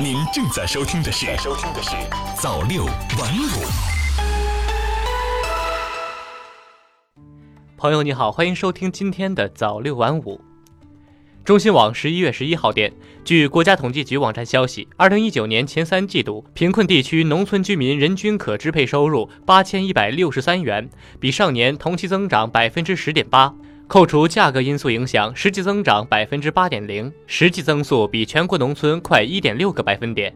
您正在收听的是《收听的是早六晚五》。朋友你好，欢迎收听今天的早六晚五。中新网十一月十一号电，据国家统计局网站消息，二零一九年前三季度，贫困地区农村居民人均可支配收入八千一百六十三元，比上年同期增长百分之十点八。扣除价格因素影响，实际增长百分之八点零，实际增速比全国农村快一点六个百分点。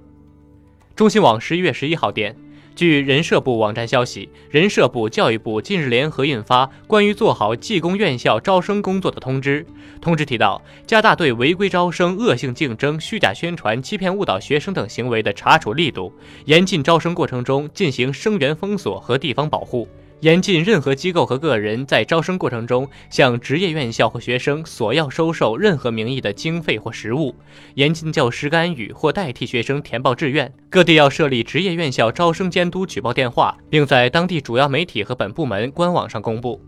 中新网十一月十一号电，据人社部网站消息，人社部、教育部近日联合印发《关于做好技工院校招生工作的通知》。通知提到，加大对违规招生、恶性竞争、虚假宣传、欺骗误导学生等行为的查处力度，严禁招生过程中进行生源封锁和地方保护。严禁任何机构和个人在招生过程中向职业院校或学生索要收受任何名义的经费或实物；严禁教师干预或代替学生填报志愿。各地要设立职业院校招生监督举报电话，并在当地主要媒体和本部门官网上公布。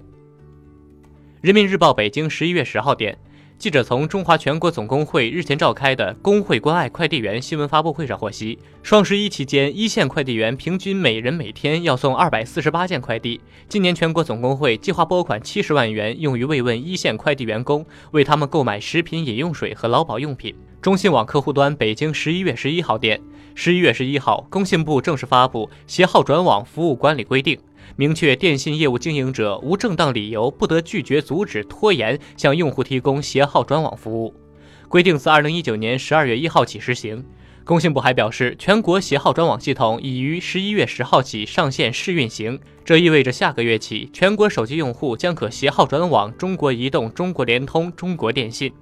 人民日报北京十一月十号电。记者从中华全国总工会日前召开的工会关爱快递员新闻发布会上获悉，双十一期间，一线快递员平均每人每天要送二百四十八件快递。今年全国总工会计划拨款七十万元用于慰问一线快递员工，为他们购买食品、饮用水和劳保用品。中新网客户端北京十一月十一号电，十一月十一号，工信部正式发布《携号转网服务管理规定》。明确电信业务经营者无正当理由不得拒绝、阻止、拖延向用户提供携号转网服务。规定自二零一九年十二月一号起实行。工信部还表示，全国携号转网系统已于十一月十号起上线试运行，这意味着下个月起，全国手机用户将可携号转网中国移动、中国联通、中国电信。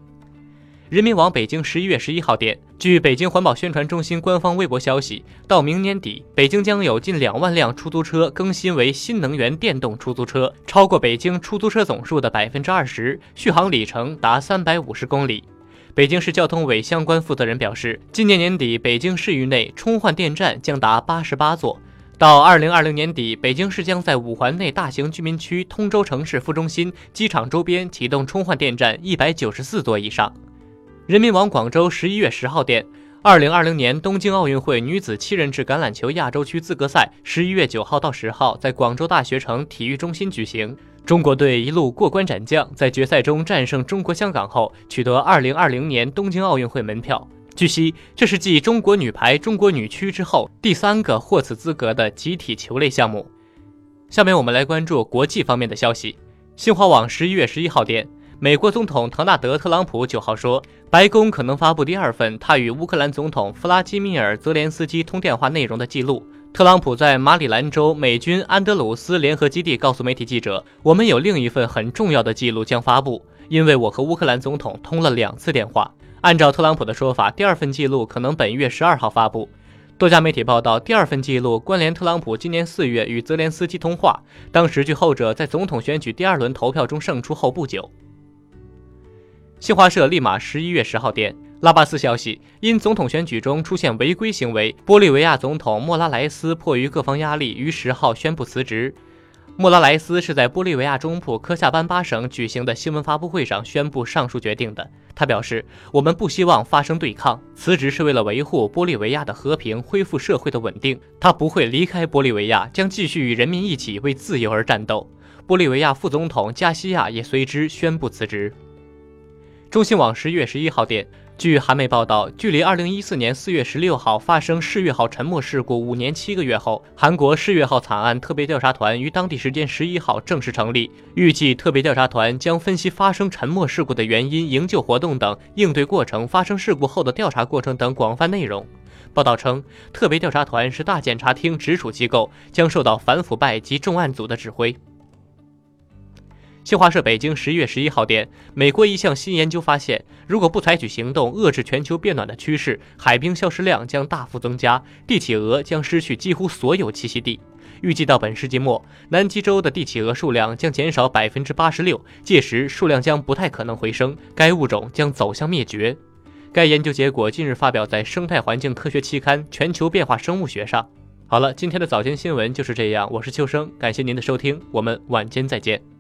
人民网北京十一月十一号电，据北京环保宣传中心官方微博消息，到明年底，北京将有近两万辆出租车更新为新能源电动出租车，超过北京出租车总数的百分之二十，续航里程达三百五十公里。北京市交通委相关负责人表示，今年年底，北京市域内充换电站将达八十八座，到二零二零年底，北京市将在五环内大型居民区、通州城市副中心、机场周边启动充换电站一百九十四座以上。人民网广州十一月十号电，二零二零年东京奥运会女子七人制橄榄球亚洲区资格赛十一月九号到十号在广州大学城体育中心举行。中国队一路过关斩将，在决赛中战胜中国香港后，取得二零二零年东京奥运会门票。据悉，这是继中国女排、中国女区之后第三个获此资格的集体球类项目。下面我们来关注国际方面的消息。新华网十一月十一号电。美国总统唐纳德·特朗普九号说，白宫可能发布第二份他与乌克兰总统弗拉基米尔·泽连斯基通电话内容的记录。特朗普在马里兰州美军安德鲁斯联合基地告诉媒体记者：“我们有另一份很重要的记录将发布，因为我和乌克兰总统通了两次电话。”按照特朗普的说法，第二份记录可能本月十二号发布。多家媒体报道，第二份记录关联特朗普今年四月与泽连斯基通话，当时据后者在总统选举第二轮投票中胜出后不久。新华社立马十一月十号电，拉巴斯消息，因总统选举中出现违规行为，玻利维亚总统莫拉莱斯迫于各方压力，于十号宣布辞职。莫拉莱斯是在玻利维亚中部科夏班巴省举行的新闻发布会上宣布上述决定的。他表示：“我们不希望发生对抗，辞职是为了维护玻利维亚的和平，恢复社会的稳定。他不会离开玻利维亚，将继续与人民一起为自由而战斗。”玻利维亚副总统加西亚也随之宣布辞职。中新网十月十一号电，据韩媒报道，距离二零一四年四月十六号发生世越号沉没事故五年七个月后，韩国世越号惨案特别调查团于当地时间十一号正式成立。预计特别调查团将分析发生沉没事故的原因、营救活动等应对过程、发生事故后的调查过程等广泛内容。报道称，特别调查团是大检察厅直属机构，将受到反腐败及重案组的指挥。新华社北京十一月十一号电，美国一项新研究发现，如果不采取行动遏制全球变暖的趋势，海冰消失量将大幅增加，帝企鹅将失去几乎所有栖息地。预计到本世纪末，南极洲的帝企鹅数量将减少百分之八十六，届时数量将不太可能回升，该物种将走向灭绝。该研究结果近日发表在《生态环境科学期刊全球变化生物学》上。好了，今天的早间新闻就是这样，我是秋生，感谢您的收听，我们晚间再见。